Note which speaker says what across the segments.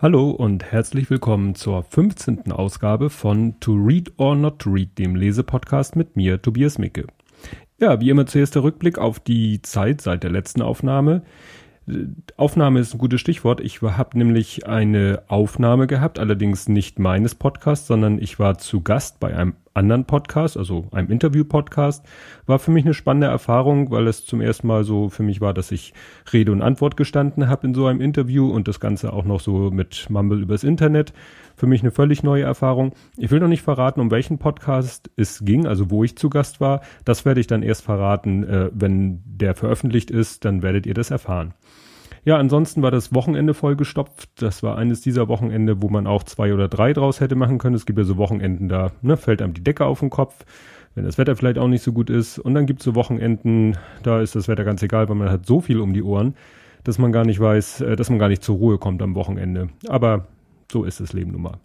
Speaker 1: Hallo und herzlich willkommen zur 15. Ausgabe von To Read or Not to Read, dem Lesepodcast mit mir, Tobias Micke. Ja, wie immer zuerst der Rückblick auf die Zeit seit der letzten Aufnahme. Aufnahme ist ein gutes Stichwort. Ich habe nämlich eine Aufnahme gehabt, allerdings nicht meines Podcasts, sondern ich war zu Gast bei einem anderen Podcast, also einem Interview-Podcast. War für mich eine spannende Erfahrung, weil es zum ersten Mal so für mich war, dass ich Rede und Antwort gestanden habe in so einem Interview und das Ganze auch noch so mit Mumble übers Internet. Für mich eine völlig neue Erfahrung. Ich will noch nicht verraten, um welchen Podcast es ging, also wo ich zu Gast war. Das werde ich dann erst verraten, äh, wenn der veröffentlicht ist, dann werdet ihr das erfahren. Ja, ansonsten war das Wochenende vollgestopft. Das war eines dieser Wochenende, wo man auch zwei oder drei draus hätte machen können. Es gibt ja so Wochenenden, da ne, fällt einem die Decke auf den Kopf, wenn das Wetter vielleicht auch nicht so gut ist. Und dann gibt es so Wochenenden, da ist das Wetter ganz egal, weil man hat so viel um die Ohren, dass man gar nicht weiß, äh, dass man gar nicht zur Ruhe kommt am Wochenende. Aber so ist das Leben nun mal.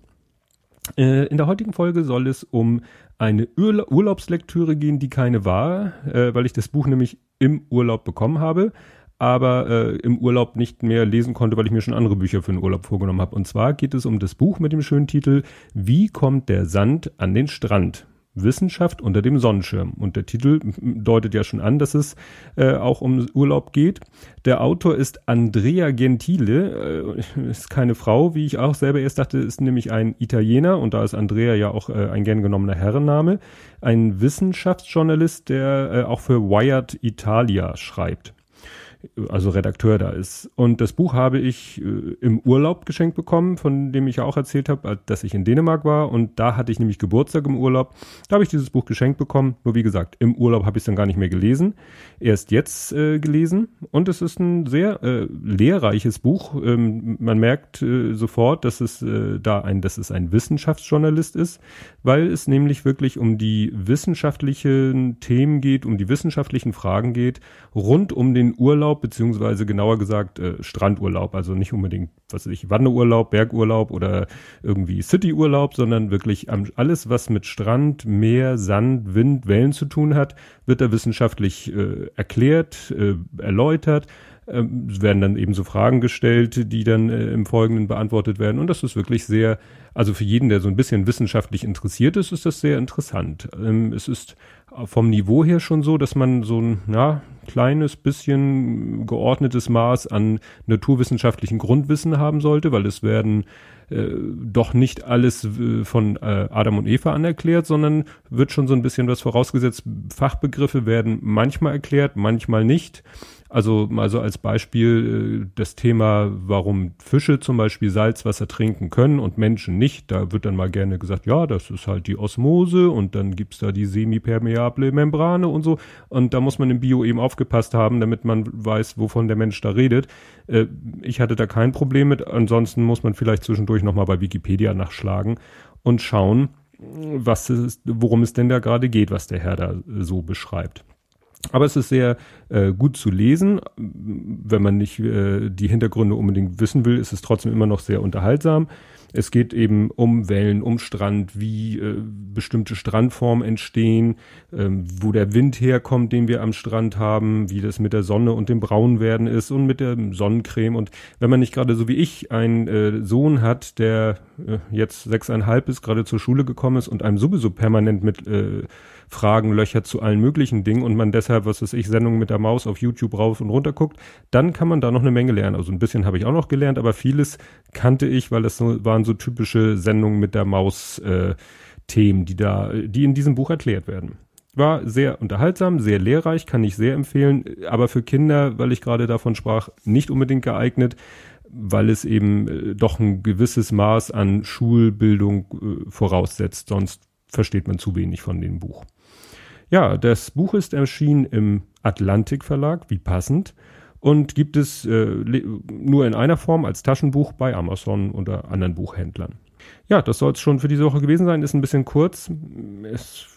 Speaker 1: Äh, in der heutigen Folge soll es um eine Urla Urlaubslektüre gehen, die keine war, äh, weil ich das Buch nämlich im Urlaub bekommen habe aber äh, im Urlaub nicht mehr lesen konnte, weil ich mir schon andere Bücher für den Urlaub vorgenommen habe. Und zwar geht es um das Buch mit dem schönen Titel Wie kommt der Sand an den Strand? Wissenschaft unter dem Sonnenschirm. Und der Titel deutet ja schon an, dass es äh, auch um Urlaub geht. Der Autor ist Andrea Gentile, äh, ist keine Frau, wie ich auch selber erst dachte, ist nämlich ein Italiener und da ist Andrea ja auch äh, ein gern genommener Herrenname. Ein Wissenschaftsjournalist, der äh, auch für Wired Italia schreibt also Redakteur da ist. Und das Buch habe ich äh, im Urlaub geschenkt bekommen, von dem ich auch erzählt habe, dass ich in Dänemark war. Und da hatte ich nämlich Geburtstag im Urlaub. Da habe ich dieses Buch geschenkt bekommen. Nur wie gesagt, im Urlaub habe ich es dann gar nicht mehr gelesen. Erst jetzt äh, gelesen. Und es ist ein sehr äh, lehrreiches Buch. Ähm, man merkt äh, sofort, dass es äh, da ein, dass es ein Wissenschaftsjournalist ist, weil es nämlich wirklich um die wissenschaftlichen Themen geht, um die wissenschaftlichen Fragen geht, rund um den Urlaub Urlaub, beziehungsweise genauer gesagt äh, Strandurlaub. Also nicht unbedingt, was weiß ich, Wanderurlaub, Bergurlaub oder irgendwie Cityurlaub, sondern wirklich alles, was mit Strand, Meer, Sand, Wind, Wellen zu tun hat, wird da wissenschaftlich äh, erklärt, äh, erläutert. Ähm, es werden dann eben so Fragen gestellt, die dann äh, im Folgenden beantwortet werden. Und das ist wirklich sehr, also für jeden, der so ein bisschen wissenschaftlich interessiert ist, ist das sehr interessant. Ähm, es ist vom Niveau her schon so, dass man so ein ja, kleines bisschen geordnetes Maß an naturwissenschaftlichen Grundwissen haben sollte, weil es werden äh, doch nicht alles äh, von äh, Adam und Eva anerklärt, sondern wird schon so ein bisschen was vorausgesetzt. Fachbegriffe werden manchmal erklärt, manchmal nicht. Also mal so als Beispiel äh, das Thema, warum Fische zum Beispiel Salzwasser trinken können und Menschen nicht. Da wird dann mal gerne gesagt, ja, das ist halt die Osmose und dann gibt's da die semipermeable Membrane und so. Und da muss man im Bio eben aufgepasst haben, damit man weiß, wovon der Mensch da redet. Äh, ich hatte da kein Problem mit. Ansonsten muss man vielleicht zwischendurch nochmal bei Wikipedia nachschlagen und schauen, was es, worum es denn da gerade geht, was der Herr da so beschreibt. Aber es ist sehr äh, gut zu lesen. Wenn man nicht äh, die Hintergründe unbedingt wissen will, ist es trotzdem immer noch sehr unterhaltsam. Es geht eben um Wellen, um Strand, wie äh, bestimmte Strandformen entstehen, ähm, wo der Wind herkommt, den wir am Strand haben, wie das mit der Sonne und dem Braunwerden ist und mit der Sonnencreme. Und wenn man nicht gerade so wie ich einen äh, Sohn hat, der äh, jetzt sechseinhalb ist, gerade zur Schule gekommen ist und einem sowieso permanent mit äh, Fragen löchert zu allen möglichen Dingen und man deshalb, was weiß ich, Sendungen mit der Maus auf YouTube rauf und runter guckt, dann kann man da noch eine Menge lernen. Also ein bisschen habe ich auch noch gelernt, aber vieles kannte ich, weil das so, waren so typische Sendungen mit der Maus äh, Themen, die da, die in diesem Buch erklärt werden. War sehr unterhaltsam, sehr lehrreich, kann ich sehr empfehlen, aber für Kinder, weil ich gerade davon sprach, nicht unbedingt geeignet, weil es eben äh, doch ein gewisses Maß an Schulbildung äh, voraussetzt, sonst versteht man zu wenig von dem Buch. Ja, das Buch ist erschienen im Atlantik Verlag, wie passend, und gibt es äh, nur in einer Form als Taschenbuch bei Amazon oder anderen Buchhändlern. Ja, das soll es schon für diese Woche gewesen sein. Ist ein bisschen kurz. Es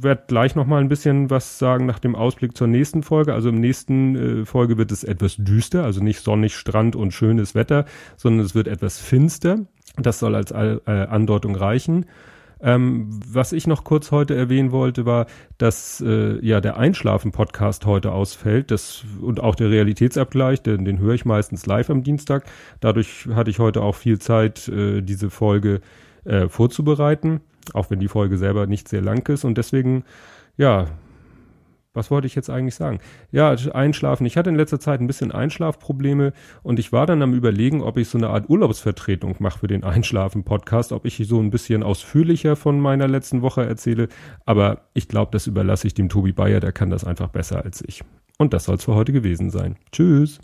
Speaker 1: wird gleich noch mal ein bisschen was sagen nach dem Ausblick zur nächsten Folge. Also im nächsten äh, Folge wird es etwas düster, also nicht sonnig, Strand und schönes Wetter, sondern es wird etwas finster. Das soll als äh, Andeutung reichen. Ähm, was ich noch kurz heute erwähnen wollte, war, dass äh, ja der Einschlafen-Podcast heute ausfällt das, und auch der Realitätsabgleich, den, den höre ich meistens live am Dienstag. Dadurch hatte ich heute auch viel Zeit, äh, diese Folge äh, vorzubereiten, auch wenn die Folge selber nicht sehr lang ist. Und deswegen, ja, was wollte ich jetzt eigentlich sagen? Ja, Einschlafen. Ich hatte in letzter Zeit ein bisschen Einschlafprobleme und ich war dann am überlegen, ob ich so eine Art Urlaubsvertretung mache für den Einschlafen-Podcast, ob ich so ein bisschen ausführlicher von meiner letzten Woche erzähle. Aber ich glaube, das überlasse ich dem Tobi Bayer, der kann das einfach besser als ich. Und das soll es für heute gewesen sein. Tschüss.